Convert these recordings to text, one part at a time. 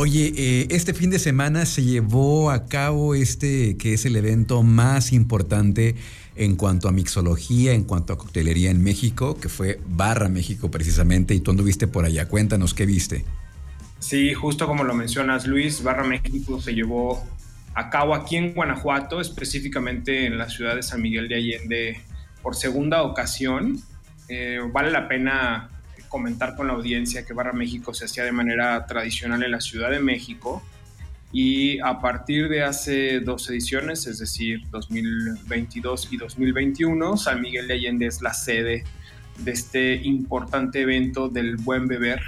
Oye, eh, este fin de semana se llevó a cabo este que es el evento más importante en cuanto a mixología, en cuanto a coctelería en México, que fue Barra México precisamente, y tú anduviste por allá. Cuéntanos qué viste. Sí, justo como lo mencionas, Luis, Barra México se llevó a cabo aquí en Guanajuato, específicamente en la ciudad de San Miguel de Allende, por segunda ocasión. Eh, vale la pena comentar con la audiencia que Barra México se hacía de manera tradicional en la Ciudad de México y a partir de hace dos ediciones, es decir, 2022 y 2021, San Miguel de Allende es la sede de este importante evento del buen beber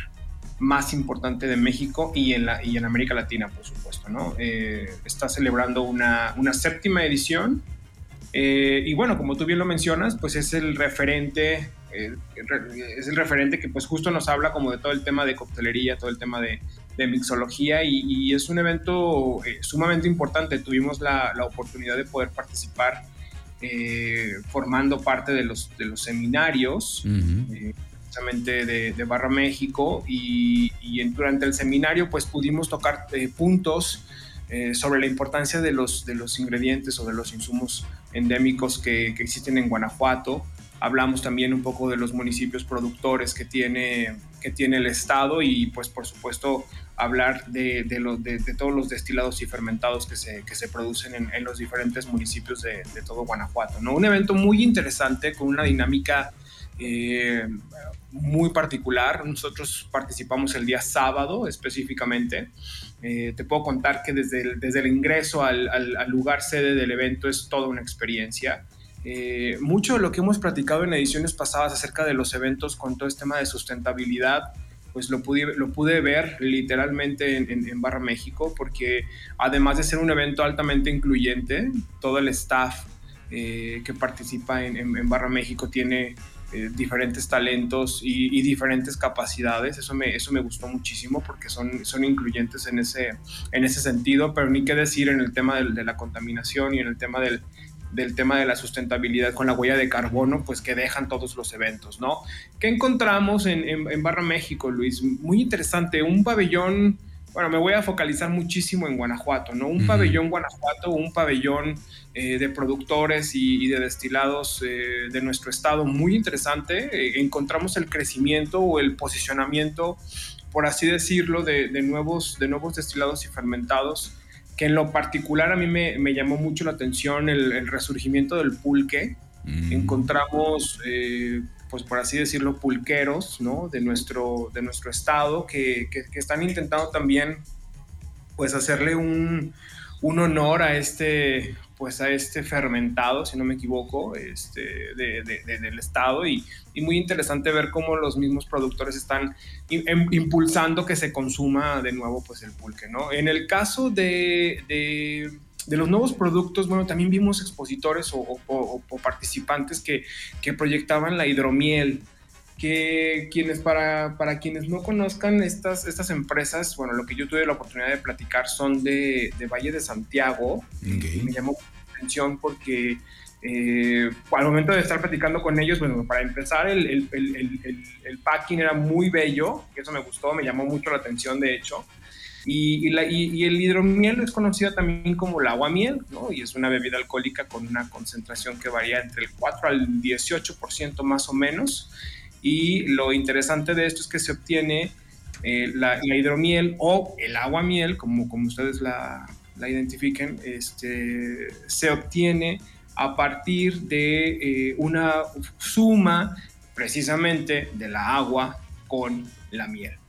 más importante de México y en, la, y en América Latina, por supuesto. ¿no? Eh, está celebrando una, una séptima edición eh, y bueno, como tú bien lo mencionas, pues es el referente eh, es el referente que pues justo nos habla como de todo el tema de coctelería, todo el tema de, mixología y, es un evento eh, sumamente importante. Tuvimos la, oportunidad de poder participar eh, formando parte de los, de los seminarios. precisamente de, Barra México y, durante el seminario pues pudimos tocar puntos sobre la importancia de los, de los ingredientes o de los insumos endémicos que, que existen en Guanajuato, Hablamos también un poco de los municipios productores que tiene, que tiene el Estado y pues por supuesto hablar de, de, todos los destilados y fermentados que se, que se producen en, los diferentes municipios de, todo Guanajuato. ¿no? Un evento muy interesante con una dinámica eh, muy particular. Nosotros participamos el día sábado específicamente. Eh, te puedo contar que desde el, desde el ingreso al, al, lugar sede del evento es toda una experiencia. Eh, mucho de lo que hemos platicado en ediciones pasadas acerca de los eventos con todo este tema de sustentabilidad, pues lo pude, lo pude ver literalmente en, Barra México, porque además de ser un evento altamente incluyente, todo el staff eh, que participa en, Barra México tiene eh, diferentes talentos y, diferentes capacidades. Eso me, eso me gustó muchísimo porque son, son incluyentes en ese, en ese sentido, pero ni qué decir en el tema de la contaminación y en el tema del, del tema de la sustentabilidad con la huella de carbono, pues que dejan todos los eventos, ¿no? ¿Qué encontramos en, Barra México, Luis? Muy interesante, un pabellón, bueno, me voy a focalizar muchísimo en Guanajuato, ¿no? Un pabellón Guanajuato, un pabellón eh, de productores y, de destilados eh, de nuestro estado muy interesante. Eh, encontramos el crecimiento o el posicionamiento, por así decirlo, de, nuevos, de nuevos destilados y fermentados que en lo particular a mí me, llamó mucho la atención el, resurgimiento del pulque. Mm. Encontramos, eh, pues por así decirlo, pulqueros ¿no? de, nuestro, de nuestro estado que, que, están intentando también pues hacerle un, un honor a este, pues a este fermentado, si no me equivoco, este, del estado y, muy interesante ver cómo los mismos productores están em, impulsando que se consuma de nuevo pues el pulque, ¿no? En el caso de, los nuevos productos, bueno, también vimos expositores o, participantes que, que, proyectaban la hidromiel, que quienes, para, para quienes no conozcan estas, estas empresas, bueno, lo que yo tuve la oportunidad de platicar son de, de Valle de Santiago. Me llamó la atención porque eh, al momento de estar platicando con ellos, bueno, para empezar, el, el, el, el, packing era muy bello, que eso me gustó, me llamó mucho la atención, de hecho. Y, el hidromiel es conocida también como el agua miel, ¿no? Y es una bebida alcohólica con una concentración que varía entre el 4 al 18% más o menos. Y lo interesante de esto es que se obtiene eh, la, hidromiel o el agua miel, como, ustedes la, la identifiquen, este, se obtiene a partir de eh, una suma precisamente de la agua con la miel.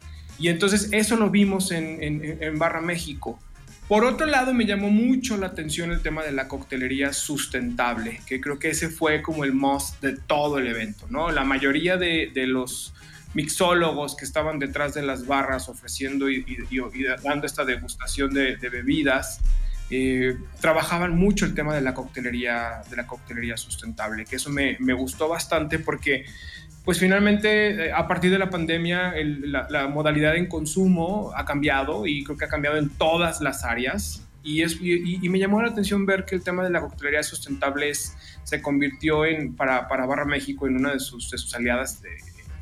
Y entonces eso lo vimos en, en, en Barra México. Por otro lado, me llamó mucho la atención el tema de la coctelería sustentable, que creo que ese fue como el most de todo el evento, ¿no? La mayoría de, los mixólogos que estaban detrás de las barras ofreciendo y, dando esta degustación de, bebidas, eh, trabajaban mucho el tema de la coctelería, de la coctelería sustentable, que eso me, me gustó bastante porque pues finalmente eh, a partir de la pandemia la, modalidad en consumo ha cambiado y creo que ha cambiado en todas las áreas. Y, es, y, me llamó la atención ver que el tema de la coctelería sustentable se convirtió en, para, para, Barra México en una de sus, de sus aliadas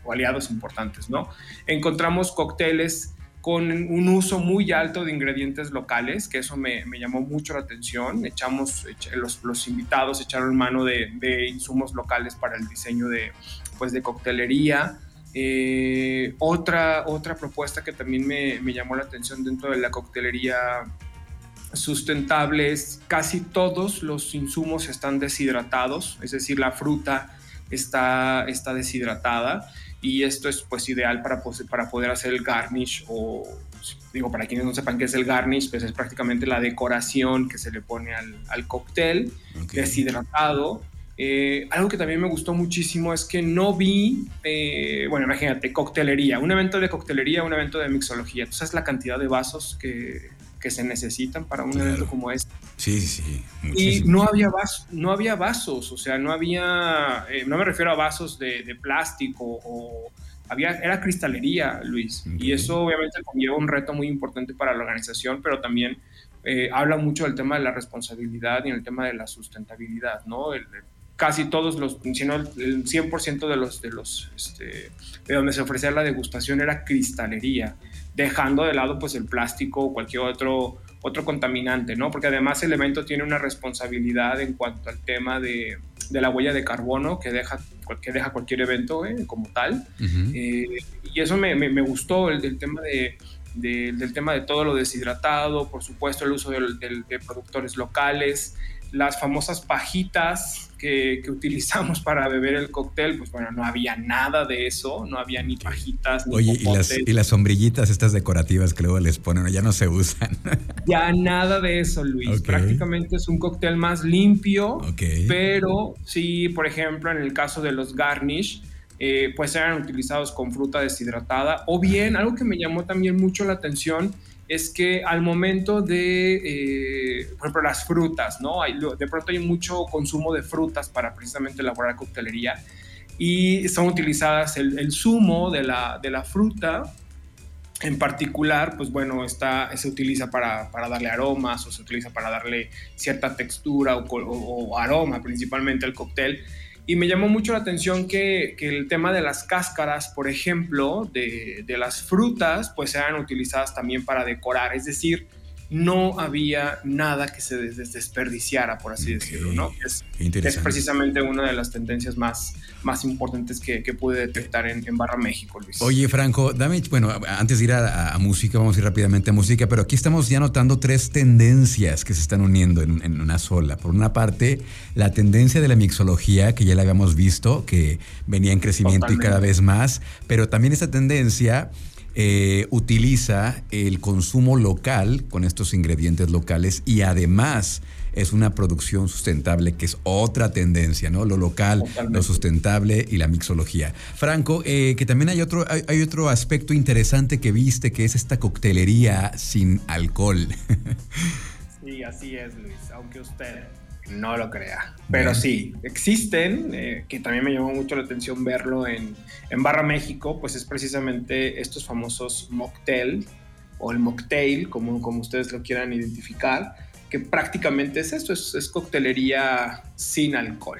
o aliados importantes, ¿no? Encontramos cócteles con un uso muy alto de ingredientes locales, que eso me, llamó mucho la atención. Echamos, los, los invitados echaron mano de, insumos locales para el diseño de, pues, de coctelería. Eh, otra, otra propuesta que también me, me, llamó la atención dentro de la coctelería sustentable es casi todos los insumos están deshidratados, es decir, la fruta está, está deshidratada y esto es pues ideal para, para poder hacer el garnish o digo para quienes no sepan qué es el garnish pues es prácticamente la decoración que se le pone al, al cóctel deshidratado eh, algo que también me gustó muchísimo es que no vi, eh, bueno, imagínate, coctelería, un evento de coctelería, un evento de mixología. ¿Tú sabes la cantidad de vasos que, que se necesitan para un evento como este. Sí, sí. Y no había, vasos, no había vasos, o sea, no había, eh, no me refiero a vasos de, de, plástico o había, era cristalería, Luis. Y eso obviamente conlleva un reto muy importante para la organización, pero también eh, habla mucho del tema de la responsabilidad y el tema de la sustentabilidad, ¿no? casi todos los, si no el 100% de los, de los, este, de donde se ofrecía la degustación era cristalería dejando de lado pues el plástico o cualquier otro, otro contaminante, ¿no? Porque además el evento tiene una responsabilidad en cuanto al tema de, de la huella de carbono que deja, que deja cualquier evento ¿eh? como tal. Eh, y eso me, me, gustó, el, tema de, del tema de todo lo deshidratado, por supuesto el uso de productores locales, las famosas pajitas que, utilizamos para beber el cóctel, pues bueno, no había nada de eso, no había ni pajitas, ni Oye, y las, y las, sombrillitas estas decorativas que luego les ponen, ya no se usan. Ya nada de eso, Luis. Prácticamente es un cóctel más limpio, pero sí, por ejemplo, en el caso de los garnish, eh, pues eran utilizados con fruta deshidratada, o bien, algo que me llamó también mucho la atención, es que al momento de, eh, por ejemplo, las frutas, ¿no? Hay, de pronto hay mucho consumo de frutas para precisamente elaborar coctelería y son utilizadas el, zumo de la, de la, fruta. En particular, pues bueno, está, se utiliza para, para, darle aromas o se utiliza para darle cierta textura o, o aroma principalmente al cóctel. Y me llamó mucho la atención que, el tema de las cáscaras, por ejemplo, de, de, las frutas, pues eran utilizadas también para decorar. Es decir, no había nada que se desperdiciara, por así decirlo, ¿no? Es, es, precisamente una de las tendencias más, más importantes que, que pude detectar en, en, Barra México, Luis. Oye, Franco, dame, bueno, antes de ir a, música, vamos a ir rápidamente a música, pero aquí estamos ya notando tres tendencias que se están uniendo en, en una sola. Por una parte, la tendencia de la mixología, que ya la habíamos visto, que venía en crecimiento y cada vez más, pero también esta tendencia eh, utiliza el consumo local con estos ingredientes locales y además es una producción sustentable, que es otra tendencia, ¿no? Lo local, lo sustentable y la mixología. Franco, eh, que también hay otro, hay, otro aspecto interesante que viste, que es esta coctelería sin alcohol. sí, así es, Luis, aunque usted no lo crea. Pero sí, existen, eh, que también me llamó mucho la atención verlo en, en, Barra México, pues es precisamente estos famosos mocktail o el mocktail, como, como ustedes lo quieran identificar, que prácticamente es esto, es, coctelería sin alcohol.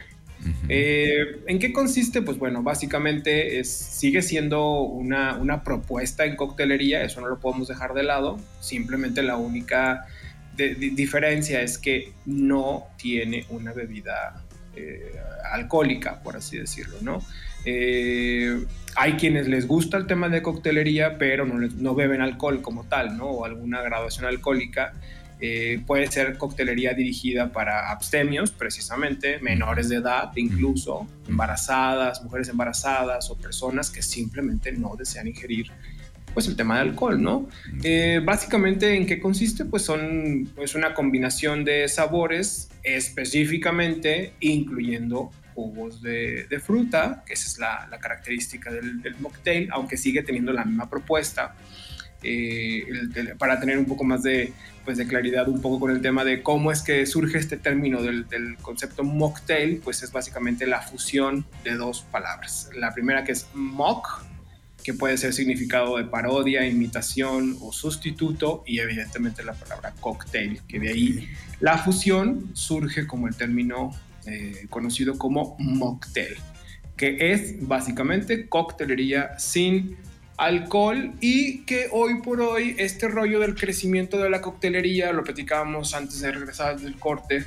Eh, ¿En qué consiste? Pues bueno, básicamente es, sigue siendo una, una propuesta en coctelería, eso no lo podemos dejar de lado, simplemente la única diferencia es que no tiene una bebida eh, alcohólica, por así decirlo, ¿no? Eh, hay quienes les gusta el tema de coctelería, pero no, no beben alcohol como tal, ¿no? O alguna graduación alcohólica. Eh, puede ser coctelería dirigida para abstemios, precisamente, menores de edad, incluso embarazadas, mujeres embarazadas o personas que simplemente no desean ingerir pues el tema de alcohol, ¿no? Eh, básicamente, ¿en qué consiste? Pues son pues, una combinación de sabores, específicamente incluyendo jugos de, fruta, que esa es la, característica del, mocktail, aunque sigue teniendo la misma propuesta. Eh, para tener un poco más de, pues de claridad un poco con el tema de cómo es que surge este término del, del, concepto mocktail, pues es básicamente la fusión de dos palabras. La primera que es mock, que puede ser significado de parodia, imitación o sustituto, y evidentemente la palabra cocktail, que de ahí la fusión surge como el término eh, conocido como mocktail, que es básicamente coctelería sin alcohol y que hoy por hoy este rollo del crecimiento de la coctelería, lo platicábamos antes de regresar del corte,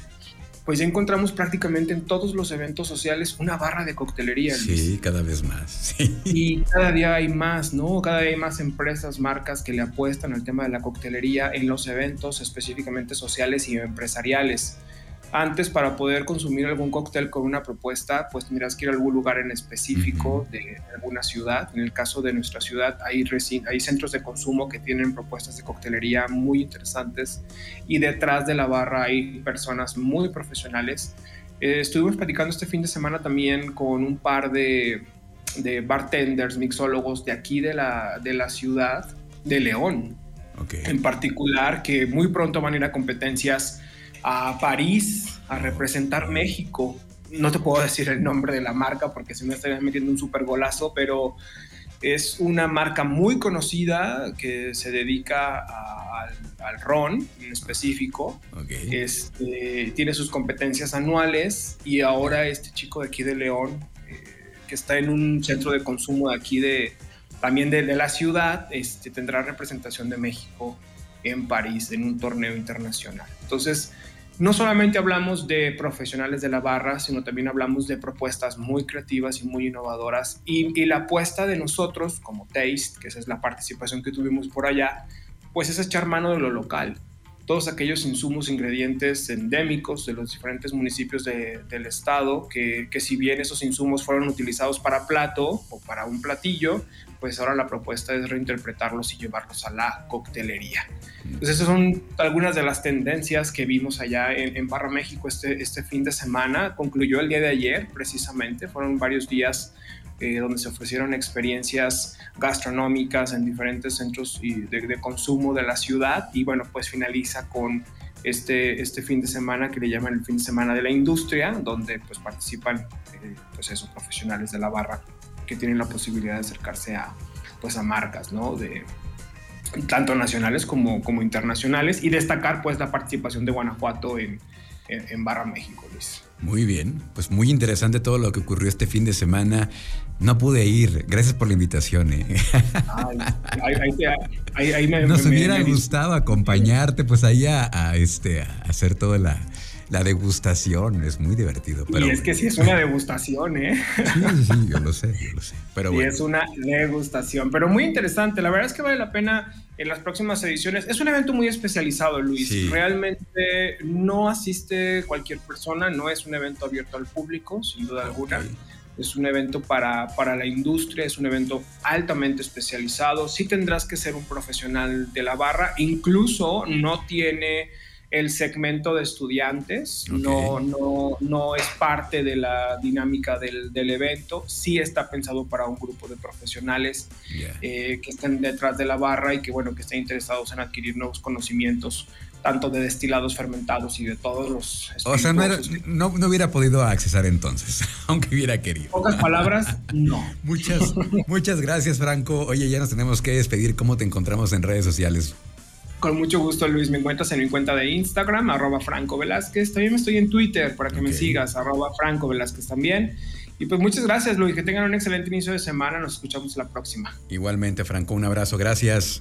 pues ya encontramos prácticamente en todos los eventos sociales una barra de coctelería. Sí, cada vez más. Y cada día hay más, ¿no? Cada día hay más empresas, marcas que le apuestan al tema de la coctelería en los eventos específicamente sociales y empresariales. Antes, para poder consumir algún cóctel con una propuesta, pues tendrías que ir a algún lugar en específico de alguna ciudad. En el caso de nuestra ciudad, hay, hay centros de consumo que tienen propuestas de coctelería muy interesantes y detrás de la barra hay personas muy profesionales. Eh, estuvimos platicando este fin de semana también con un par de, de bartenders, mixólogos de aquí de la, de la ciudad, de León. En particular, que muy pronto van a ir a competencias a París a representar México. No te puedo decir el nombre de la marca porque si me estarías metiendo un super golazo, pero es una marca muy conocida que se dedica al, ron en específico. Este, tiene sus competencias anuales y ahora este chico de aquí de León, eh, que está en un centro de consumo de aquí de también de, la ciudad, este, tendrá representación de México en París en un torneo internacional. Entonces, no solamente hablamos de profesionales de la barra, sino también hablamos de propuestas muy creativas y muy innovadoras. Y, la apuesta de nosotros como Taste, que esa es la participación que tuvimos por allá, pues es echar mano de lo local. Todos aquellos insumos, ingredientes endémicos de los diferentes municipios del estado, que, que si bien esos insumos fueron utilizados para plato o para un platillo, pues ahora la propuesta es reinterpretarlos y llevarlos a la coctelería. Pues esas son algunas de las tendencias que vimos allá en, Barra México este, este fin de semana. Concluyó el día de ayer, precisamente. Fueron varios días eh, donde se ofrecieron experiencias gastronómicas en diferentes centros de, consumo de la ciudad. Y bueno, pues finaliza con este, este fin de semana que le llaman el fin de semana de la industria, donde pues participan eh, pues esos profesionales de la barra que tienen la posibilidad de acercarse a, pues a marcas, ¿no? De, tanto nacionales como, como internacionales y destacar pues la participación de Guanajuato en, en, Barra México, Luis. Muy bien, pues muy interesante todo lo que ocurrió este fin de semana. No pude ir, gracias por la invitación. ¿eh? Nos hubiera gustado acompañarte pues ahí a, este, a hacer toda la, la degustación es muy divertido. Pero y es que sí es una degustación, ¿eh? Sí, sí, yo lo sé, yo lo sé. Pero sí, es una degustación, pero muy interesante. La verdad es que vale la pena en las próximas ediciones. Es un evento muy especializado, Luis. Realmente no asiste cualquier persona, no es un evento abierto al público, sin duda alguna. Es un evento para, para la industria, es un evento altamente especializado. Sí tendrás que ser un profesional de la barra, incluso no tiene el segmento de estudiantes, no, no, no es parte de la dinámica del, del, evento, sí está pensado para un grupo de profesionales eh, que estén detrás de la barra y que, bueno, que estén interesados en adquirir nuevos conocimientos tanto de destilados fermentados y de todos los... O sea, no, no, no, hubiera podido accesar entonces, aunque hubiera querido. Pocas palabras, no. muchas, muchas gracias, Franco. Oye, ya nos tenemos que despedir. ¿Cómo te encontramos en redes sociales? Con mucho gusto, Luis. Me encuentras en mi cuenta de Instagram, arroba Franco Velázquez. También estoy en Twitter para que me sigas, arroba Franco Velázquez también. Y pues muchas gracias, Luis. Que tengan un excelente inicio de semana. Nos escuchamos la próxima. Igualmente, Franco. Un abrazo. Gracias.